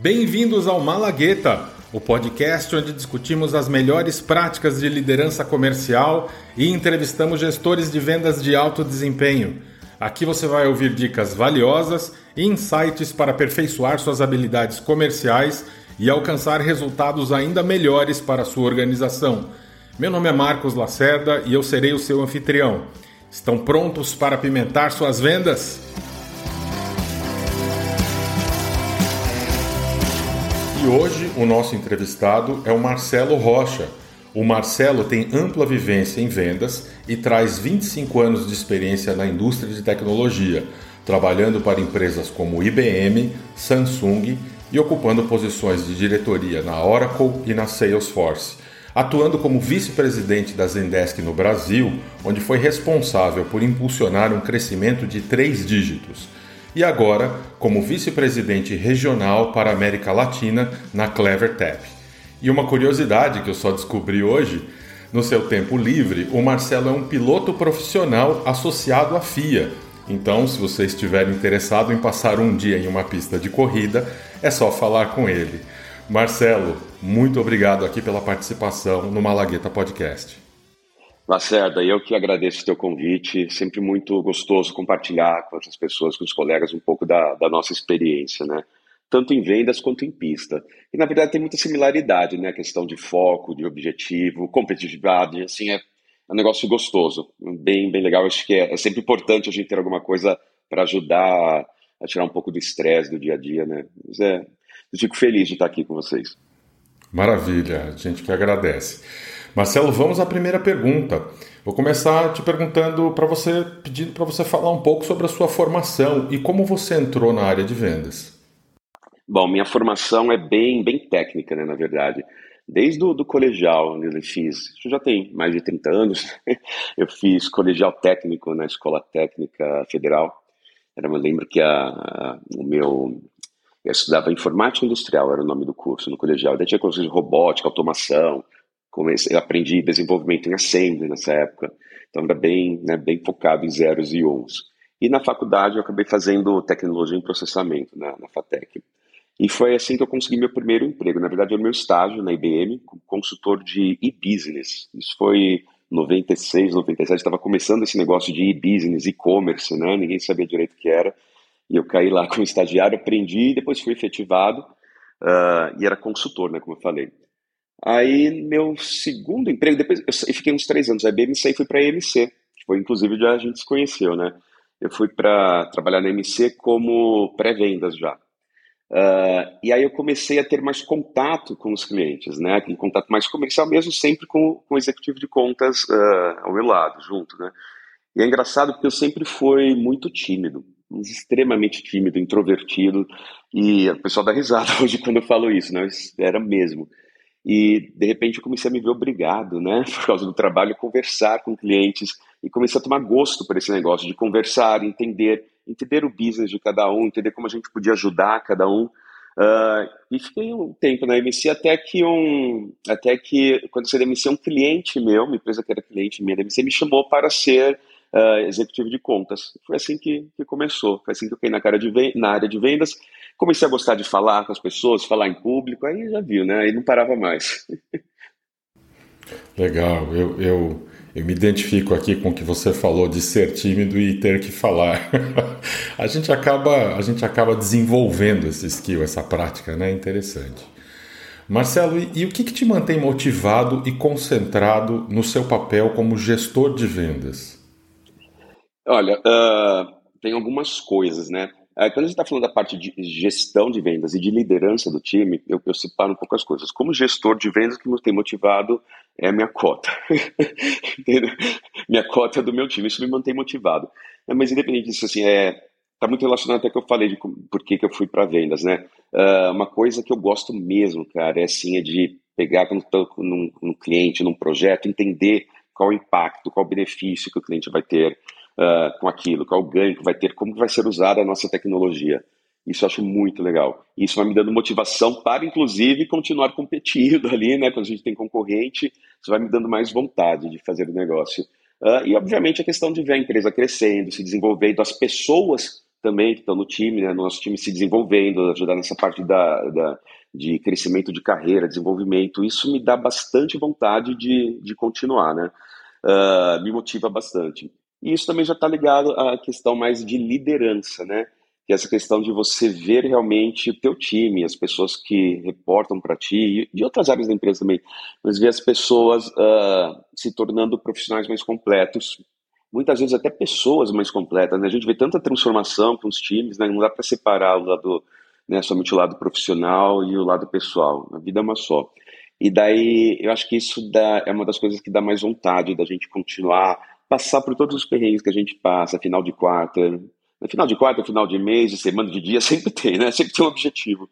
Bem-vindos ao Malagueta, o podcast onde discutimos as melhores práticas de liderança comercial e entrevistamos gestores de vendas de alto desempenho. Aqui você vai ouvir dicas valiosas e insights para aperfeiçoar suas habilidades comerciais e alcançar resultados ainda melhores para a sua organização. Meu nome é Marcos Lacerda e eu serei o seu anfitrião. Estão prontos para apimentar suas vendas? Hoje o nosso entrevistado é o Marcelo Rocha. O Marcelo tem ampla vivência em vendas e traz 25 anos de experiência na indústria de tecnologia, trabalhando para empresas como IBM, Samsung e ocupando posições de diretoria na Oracle e na Salesforce, atuando como vice-presidente da Zendesk no Brasil, onde foi responsável por impulsionar um crescimento de três dígitos e agora como vice-presidente regional para a América Latina na CleverTap. E uma curiosidade que eu só descobri hoje: no seu tempo livre, o Marcelo é um piloto profissional associado à FIA. Então, se você estiver interessado em passar um dia em uma pista de corrida, é só falar com ele. Marcelo, muito obrigado aqui pela participação no Malagueta Podcast. Lacerda, eu que agradeço o teu convite, sempre muito gostoso compartilhar com outras pessoas, com os colegas, um pouco da, da nossa experiência, né? Tanto em vendas quanto em pista. E na verdade tem muita similaridade, né? A questão de foco, de objetivo, competitividade, assim, é, é um negócio gostoso, bem, bem legal. Acho que é, é sempre importante a gente ter alguma coisa para ajudar a tirar um pouco do estresse do dia a dia, né? Mas é, eu fico feliz de estar aqui com vocês. Maravilha, a gente que agradece. Marcelo, vamos à primeira pergunta. Vou começar te perguntando para você, pedindo para você falar um pouco sobre a sua formação e como você entrou na área de vendas. Bom, minha formação é bem, bem técnica, né, na verdade. Desde o do colegial, onde eu fiz, isso já tem mais de 30 anos, eu fiz colegial técnico na Escola Técnica Federal. Eu me lembro que a, a, o meu, eu estudava informática industrial, era o nome do curso no colegial. Daí tinha curso de robótica, automação, comecei, aprendi desenvolvimento em assembly nessa época, então era bem, né, bem focado em zeros e uns. E na faculdade eu acabei fazendo tecnologia em processamento na, na FATEC. E foi assim que eu consegui meu primeiro emprego. Na verdade, era o meu estágio na IBM, consultor de e-business. Isso foi 96, 97, estava começando esse negócio de e-business, e-commerce, né? Ninguém sabia direito o que era. E eu caí lá como estagiário, aprendi, depois fui efetivado uh, e era consultor, né? Como eu falei. Aí, meu segundo emprego, depois eu fiquei uns três anos na BMC e fui para a EMC, que foi inclusive onde a gente se conheceu, né? Eu fui para trabalhar na EMC como pré-vendas já. Uh, e aí eu comecei a ter mais contato com os clientes, né? Um contato mais comercial mesmo, sempre com, com o executivo de contas uh, ao meu lado, junto, né? E é engraçado porque eu sempre fui muito tímido, extremamente tímido, introvertido, e o pessoal dá risada hoje quando eu falo isso, né? Era mesmo. E de repente eu comecei a me ver obrigado, né, por causa do trabalho, conversar com clientes e comecei a tomar gosto por esse negócio de conversar, entender, entender o business de cada um, entender como a gente podia ajudar cada um. Uh, e fiquei um tempo na MC até que um, até que quando eu saí da MC um cliente meu, uma empresa que era cliente minha da MC, me chamou para ser uh, executivo de contas. Foi assim que, que começou, foi assim que eu caí na, cara de, na área de vendas comecei a gostar de falar com as pessoas, falar em público, aí já viu, né? Aí não parava mais. Legal, eu, eu, eu me identifico aqui com o que você falou de ser tímido e ter que falar. a, gente acaba, a gente acaba desenvolvendo esse skill, essa prática, né? Interessante. Marcelo, e, e o que, que te mantém motivado e concentrado no seu papel como gestor de vendas? Olha, uh, tem algumas coisas, né? É, quando a gente está falando da parte de gestão de vendas e de liderança do time, eu, eu separo um pouco as coisas. Como gestor de vendas, que me tem motivado é a minha cota. minha cota é do meu time, isso me mantém motivado. É, mas independente disso, assim, é, tá muito relacionado até que eu falei de por que, que eu fui para vendas, né? Uh, uma coisa que eu gosto mesmo, cara, é assim, é de pegar quando estou num, num cliente, num projeto, entender qual o impacto, qual o benefício que o cliente vai ter, uh, com aquilo, qual o ganho que vai ter, como vai ser usada a nossa tecnologia. Isso eu acho muito legal. Isso vai me dando motivação para, inclusive, continuar competindo ali, né? Quando a gente tem concorrente, isso vai me dando mais vontade de fazer o negócio. Uh, e, obviamente, a questão de ver a empresa crescendo, se desenvolvendo, as pessoas também, que estão no time, né, no nosso time se desenvolvendo, ajudar nessa parte da, da, de crescimento de carreira, desenvolvimento. Isso me dá bastante vontade de, de continuar, né? Uh, me motiva bastante. E isso também já está ligado à questão mais de liderança, né? Que é essa questão de você ver realmente o teu time, as pessoas que reportam para ti, e de outras áreas da empresa também, mas ver as pessoas uh, se tornando profissionais mais completos, muitas vezes até pessoas mais completas, né? A gente vê tanta transformação com os times, né? Não dá para separar o lado, né, somente o lado profissional e o lado pessoal. A vida é uma só. E daí, eu acho que isso dá, é uma das coisas que dá mais vontade da gente continuar, passar por todos os perrengues que a gente passa, final de quarta, no final de quarta, final de mês, de semana, de dia, sempre tem, né? Sempre tem um objetivo.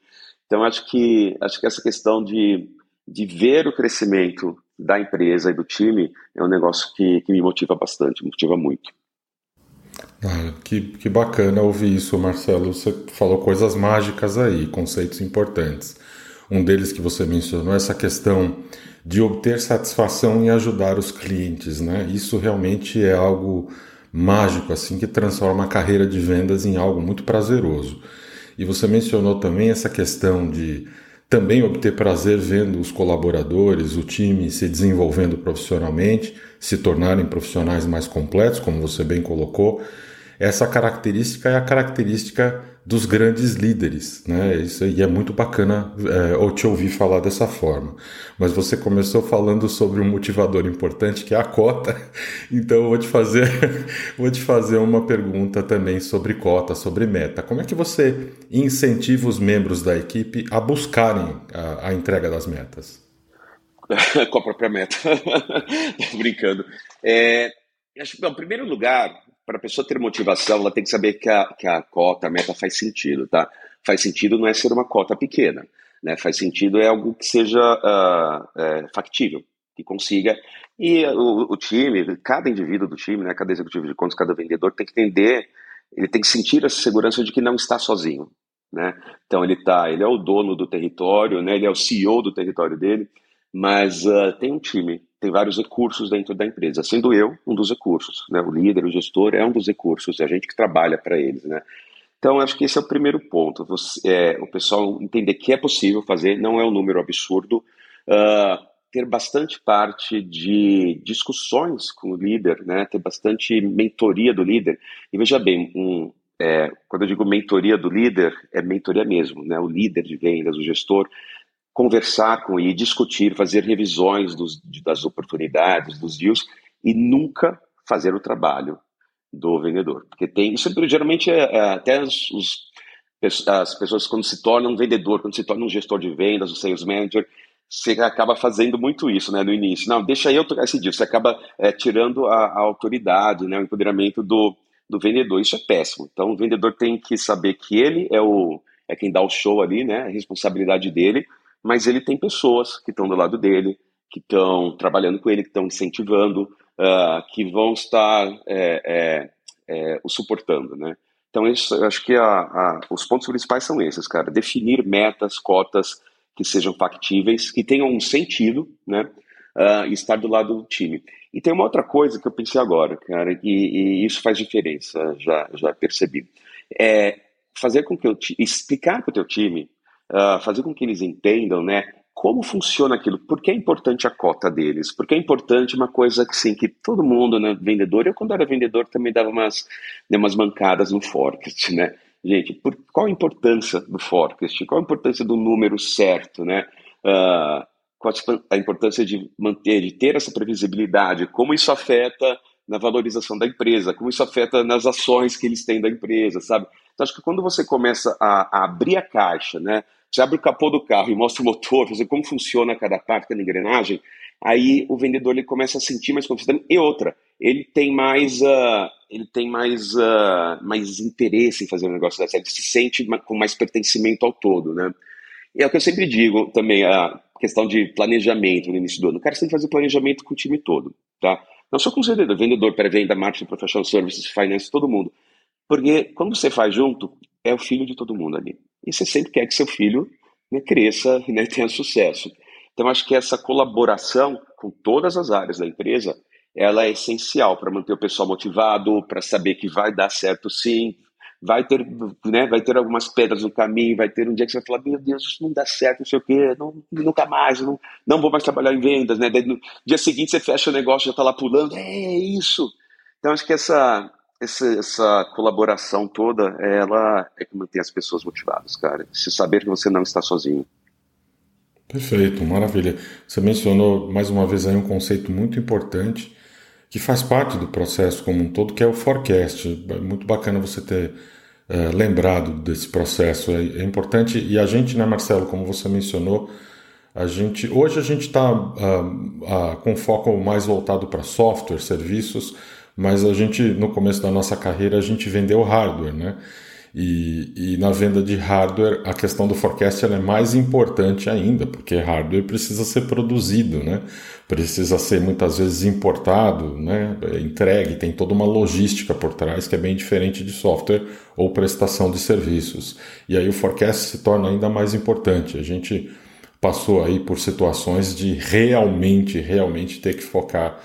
Então, acho que, acho que essa questão de, de ver o crescimento da empresa e do time é um negócio que, que me motiva bastante, me motiva muito. Ah, que, que bacana ouvir isso, Marcelo. Você falou coisas mágicas aí, conceitos importantes. Um deles que você mencionou essa questão de obter satisfação em ajudar os clientes, né? Isso realmente é algo mágico, assim, que transforma a carreira de vendas em algo muito prazeroso. E você mencionou também essa questão de também obter prazer vendo os colaboradores, o time se desenvolvendo profissionalmente, se tornarem profissionais mais completos, como você bem colocou. Essa característica é a característica dos grandes líderes, né? Isso aí é muito bacana é, te ouvir falar dessa forma. Mas você começou falando sobre um motivador importante que é a cota, então eu vou te fazer, vou te fazer uma pergunta também sobre cota, sobre meta. Como é que você incentiva os membros da equipe a buscarem a, a entrega das metas? Com a própria meta, brincando. É, acho, em primeiro lugar, para a pessoa ter motivação, ela tem que saber que a, que a cota, a meta faz sentido, tá? Faz sentido não é ser uma cota pequena, né? Faz sentido é algo que seja uh, é, factível, que consiga. E o, o, time, cada indivíduo do time, né, cada executivo de contas, cada vendedor tem que entender, ele tem que sentir essa segurança de que não está sozinho, né? Então ele tá, ele é o dono do território, né? Ele é o CEO do território dele, mas uh, tem um time tem vários recursos dentro da empresa, sendo eu um dos recursos, né? O líder, o gestor é um dos recursos, é a gente que trabalha para eles, né? Então, acho que esse é o primeiro ponto. Você, é, o pessoal entender que é possível fazer, não é um número absurdo. Uh, ter bastante parte de discussões com o líder, né? ter bastante mentoria do líder. E veja bem, um, é, quando eu digo mentoria do líder, é mentoria mesmo. Né? O líder de vendas, o gestor, conversar com ele, discutir, fazer revisões dos, das oportunidades, dos deals e nunca fazer o trabalho do vendedor. Porque tem, isso geralmente é, é até os, os, as pessoas quando se tornam um vendedor, quando se tornam um gestor de vendas, um sales manager, você acaba fazendo muito isso, né, no início. Não, deixa eu tocar esse deal. Você acaba é, tirando a, a, autoridade, né, o empoderamento do, do vendedor. Isso é péssimo. Então, o vendedor tem que saber que ele é o é quem dá o show ali, né, a responsabilidade dele, mas ele tem pessoas que estão do lado dele, que estão trabalhando com ele, que estão incentivando, uh, que vão estar é, é, é, o suportando, né? Então, isso, eu acho que a, a, os pontos principais são esses, cara. Definir metas, cotas que sejam factíveis, que tenham um sentido, né? Uh, estar do lado do time. E tem uma outra coisa que eu pensei agora, cara, e, e isso faz diferença, já, já percebi. É fazer com que eu explicar para o teu time uh, fazer com que eles entendam, né, como funciona aquilo, por que é importante a cota deles, por que é importante uma coisa que, sim, que todo mundo, né, vendedor, eu quando era vendedor também dava umas, né, umas mancadas no forecast, né, gente, por, qual a importância do forecast, qual a importância do número certo, né, uh, qual a importância de manter, de ter essa previsibilidade, como isso afeta na valorização da empresa, como isso afeta nas ações que eles têm da empresa, sabe? Então, acho que quando você começa a, a abrir a caixa, né, você abre o capô do carro e mostra o motor, fazer como funciona cada parte, cada engrenagem, aí o vendedor ele começa a sentir mais confiança. E outra, ele tem mais, uh, ele tem mais, uh, mais interesse em fazer o negócio dessa, ele se sente com mais pertencimento ao todo, né? E é o que eu sempre digo também, a questão de planejamento no início do ano. Cara tem que fazer planejamento com o time todo, tá? Não só com o vendedor, vendedor, pré-venda, marketing, professional services, finance, todo mundo. Porque quando você faz junto, é o filho de todo mundo ali. E você sempre quer que seu filho né, cresça e né, tenha sucesso. Então, acho que essa colaboração com todas as áreas da empresa, ela é essencial para manter o pessoal motivado, para saber que vai dar certo sim, vai ter, né, vai ter algumas pedras no caminho, vai ter um dia que você vai falar, meu Deus, isso não dá certo, não sei o quê, não, nunca mais, não, não vou mais trabalhar em vendas, né? Daí, no dia seguinte você fecha o negócio, já está lá pulando, é isso. Então acho que essa, essa, essa colaboração toda, ela é que mantém as pessoas motivadas, cara. Se saber que você não está sozinho. Perfeito, maravilha. Você mencionou mais uma vez aí um conceito muito importante que faz parte do processo como um todo, que é o forecast. É muito bacana você ter é, lembrado desse processo. É, é, importante e a gente, né, Marcelo, como você mencionou, a gente hoje a gente está uh, uh, com foco mais voltado para software, serviços, mas a gente no começo da nossa carreira a gente vendeu hardware, né? E, e, na venda de hardware, a questão do forecast é mais importante ainda, porque hardware precisa ser produzido, né? precisa ser muitas vezes importado, né? entregue, tem toda uma logística por trás que é bem diferente de software ou prestação de serviços. E aí o forecast se torna ainda mais importante. A gente passou aí por situações de realmente, realmente ter que focar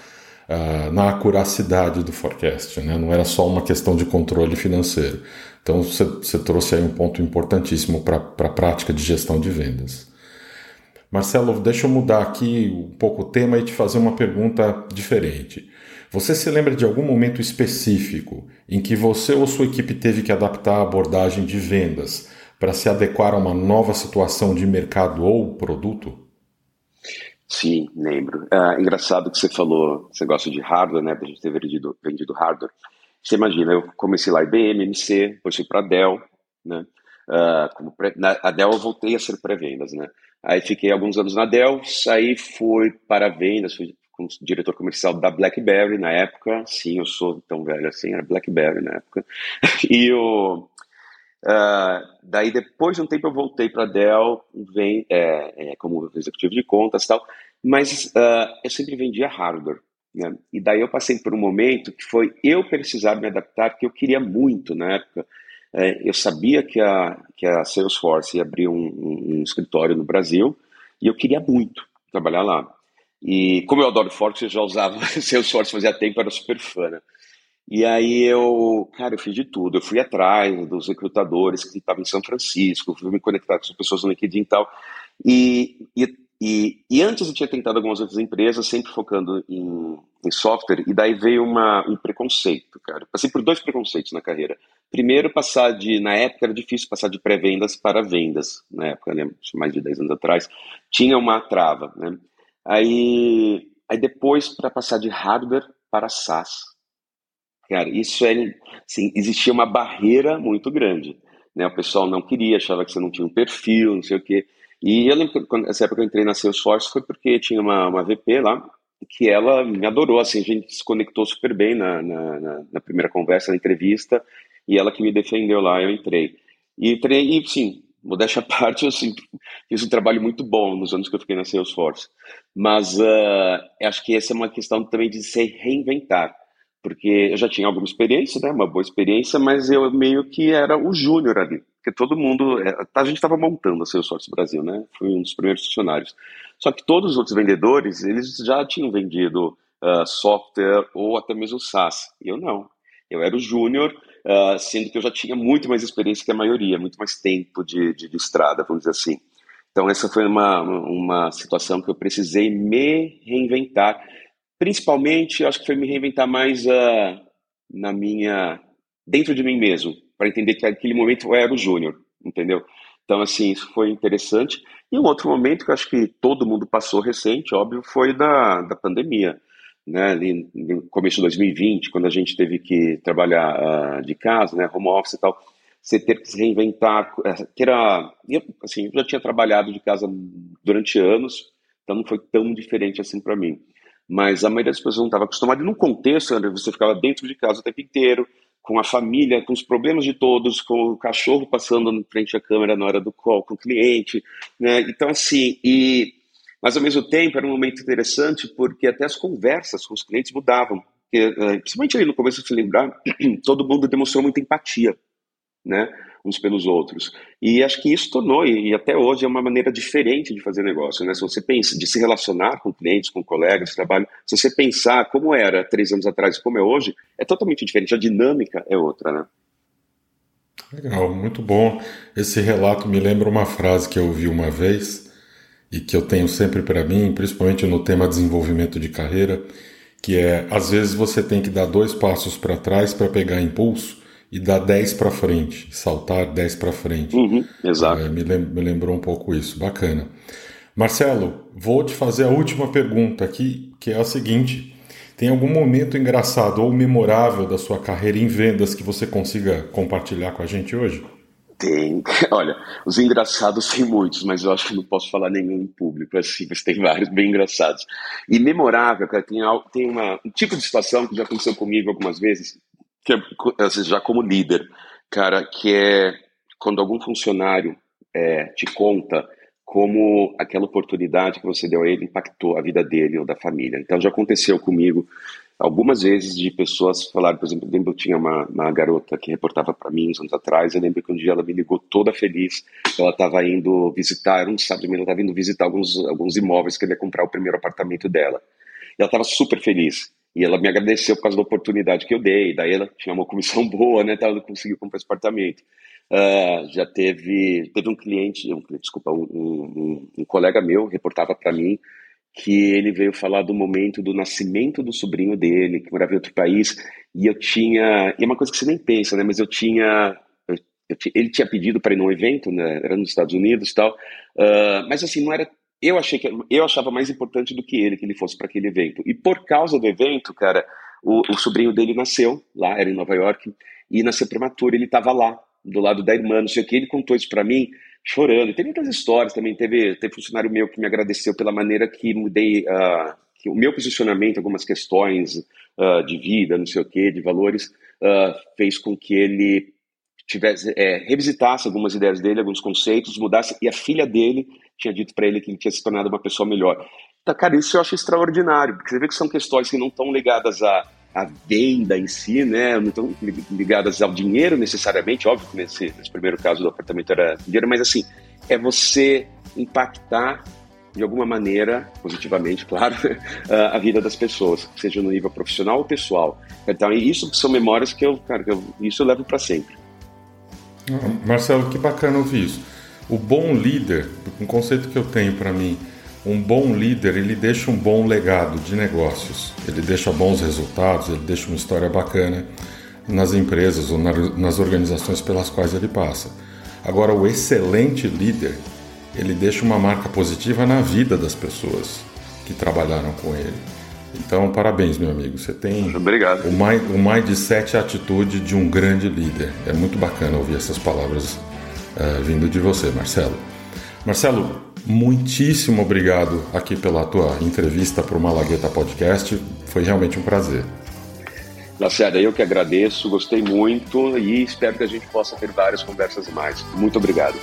uh, na acuracidade do forecast, né? não era só uma questão de controle financeiro. Então você trouxe aí um ponto importantíssimo para a prática de gestão de vendas. Marcelo, deixa eu mudar aqui um pouco o tema e te fazer uma pergunta diferente. Você se lembra de algum momento específico em que você ou sua equipe teve que adaptar a abordagem de vendas para se adequar a uma nova situação de mercado ou produto? Sim, lembro. É engraçado que você falou, você gosta de hardware, né? Da gente ter vendido, vendido hardware. Você imagina, eu comecei lá IBM, MC, depois fui para Dell, né? Uh, como pré, na, a Dell eu voltei a ser pré-vendas, né? Aí fiquei alguns anos na Dell, saí, fui para vendas, fui diretor comercial da BlackBerry na época. Sim, eu sou tão velho assim, era BlackBerry na época. e o uh, daí depois de um tempo eu voltei para Dell, vem é, é, como executivo de contas, tal. Mas uh, eu sempre vendia hardware. Né? E daí eu passei por um momento que foi eu precisar me adaptar, que eu queria muito na época. É, eu sabia que a, que a Salesforce ia abrir um, um, um, escritório no Brasil e eu queria muito trabalhar lá. E como eu adoro Forte, eu já usava Salesforce fazia tempo, era super fã. Né? E aí eu, cara, eu fiz de tudo. Eu fui atrás dos recrutadores que estavam em São Francisco, fui me conectar com as pessoas no LinkedIn e tal. E, e e, e, antes eu tinha tentado algumas outras empresas, sempre focando em, em software, e daí veio uma, um preconceito, cara. Passei por dois preconceitos na carreira. Primeiro, passar de. Na época era difícil passar de pré-vendas para vendas, na época, né, mais de 10 anos atrás. Tinha uma trava, né? Aí, aí depois, para passar de hardware para SaaS. Cara, isso é. Assim, existia uma barreira muito grande. Né? O pessoal não queria, achava que você não tinha um perfil, não sei o quê. E eu lembro que quando, essa época que eu entrei na Salesforce foi porque tinha uma, uma VP lá que ela me adorou, assim, a gente se conectou super bem na, na, na, na primeira conversa, na entrevista, e ela que me defendeu lá, eu entrei. E entrei, e sim, modéstia à parte, eu assim, fiz um trabalho muito bom nos anos que eu fiquei na Salesforce. Mas uh, acho que essa é uma questão também de se reinventar, porque eu já tinha alguma experiência, né, uma boa experiência, mas eu meio que era o júnior ali porque todo mundo. É, a gente estava montando a Salesforce Brasil, né? Fui um dos primeiros funcionários. Só que todos os outros vendedores, eles já tinham vendido uh, software ou até mesmo SaaS. Eu não. Eu era o júnior, uh, sendo que eu já tinha muito mais experiência que a maioria, muito mais tempo de, de, de estrada, vamos dizer assim. Então, essa foi uma, uma situação que eu precisei me reinventar. Principalmente, acho que foi me reinventar mais uh, na minha. dentro de mim mesmo para entender que aquele momento eu era o júnior, entendeu? Então, assim, isso foi interessante. E um outro momento que eu acho que todo mundo passou recente, óbvio, foi da, da pandemia. Né, ali no começo de 2020, quando a gente teve que trabalhar uh, de casa, né, home office e tal, você ter que se reinventar, eh, ter a, assim, eu já tinha trabalhado de casa durante anos, então não foi tão diferente assim para mim. Mas a maioria das pessoas não estava acostumada, e num contexto onde você ficava dentro de casa o tempo inteiro, com a família, com os problemas de todos, com o cachorro passando em frente à câmera na hora do call, com o cliente, né? Então, assim, e... Mas, ao mesmo tempo, era um momento interessante porque até as conversas com os clientes mudavam. Eh, principalmente ali no começo, se lembrar, todo mundo demonstrou muita empatia, né? Uns pelos outros. E acho que isso tornou, e até hoje é uma maneira diferente de fazer negócio, né? Se você pensa, de se relacionar com clientes, com colegas de trabalho, se você pensar como era três anos atrás e como é hoje, é totalmente diferente. A dinâmica é outra, né? Legal, muito bom. Esse relato me lembra uma frase que eu ouvi uma vez e que eu tenho sempre para mim, principalmente no tema desenvolvimento de carreira, que é às vezes você tem que dar dois passos para trás para pegar impulso e dar dez para frente, saltar dez para frente. Uhum, exato. É, me, me lembrou um pouco isso, bacana. Marcelo, vou te fazer a última pergunta aqui, que é a seguinte: tem algum momento engraçado ou memorável da sua carreira em vendas que você consiga compartilhar com a gente hoje? Tem. Olha, os engraçados tem muitos, mas eu acho que não posso falar nenhum em público, assim, mas tem vários bem engraçados. E memorável, cara, tem, tem uma, um tipo de situação que já aconteceu comigo algumas vezes, que é, já como líder, cara, que é quando algum funcionário é, te conta como aquela oportunidade que você deu a ele impactou a vida dele ou da família. Então já aconteceu comigo algumas vezes de pessoas falarem, por exemplo, eu lembro que tinha uma, uma garota que reportava para mim uns anos atrás, eu lembro que um dia ela me ligou toda feliz, ela estava indo visitar, um sábado ela estava indo visitar alguns, alguns imóveis que ia comprar o primeiro apartamento dela. E ela estava super feliz. E ela me agradeceu por causa da oportunidade que eu dei. Daí ela tinha uma comissão boa, né? Então ela conseguiu comprar esse apartamento. Uh, já teve, teve um cliente, um, desculpa, um, um, um colega meu reportava para mim que ele veio falar do momento do nascimento do sobrinho dele, que morava em outro país, e eu tinha, e é uma coisa que você nem pensa, né, mas eu tinha, eu, eu, ele tinha pedido para ir num evento, né, era nos Estados Unidos e tal, uh, mas assim, não era, eu achei que, eu achava mais importante do que ele, que ele fosse para aquele evento, e por causa do evento, cara, o, o sobrinho dele nasceu lá, era em Nova York, e nasceu prematuro, ele estava lá, do lado da irmã, não sei o que, ele contou isso para mim chorando. Tem muitas histórias também, teve, teve funcionário meu que me agradeceu pela maneira que mudei, uh, que o meu posicionamento, algumas questões uh, de vida, não sei o que, de valores, uh, fez com que ele tivesse é, revisitasse algumas ideias dele, alguns conceitos, mudasse, e a filha dele tinha dito para ele que ele tinha se tornado uma pessoa melhor. Então, cara, isso eu acho extraordinário, porque você vê que são questões que não estão ligadas a a venda em si, né, não estão ligadas ao dinheiro necessariamente, óbvio que nesse, nesse, primeiro caso do apartamento era dinheiro, mas assim, é você impactar de alguma maneira, positivamente, claro, a vida das pessoas, seja no nível profissional ou pessoal. Então, isso são memórias que eu, cara, que eu, isso eu levo para sempre. Marcelo, que bacana ouvir isso. O bom líder, um conceito que eu tenho para mim, um bom líder ele deixa um bom legado de negócios, ele deixa bons resultados, ele deixa uma história bacana nas empresas ou nas organizações pelas quais ele passa. Agora, o excelente líder ele deixa uma marca positiva na vida das pessoas que trabalharam com ele. Então, parabéns, meu amigo. Você tem Obrigado. O, mind, o mindset e a atitude de um grande líder. É muito bacana ouvir essas palavras uh, vindo de você, Marcelo. Marcelo, muitíssimo obrigado aqui pela tua entrevista para o Malagueta Podcast. Foi realmente um prazer. Lacerda, eu que agradeço, gostei muito e espero que a gente possa ter várias conversas mais. Muito obrigado.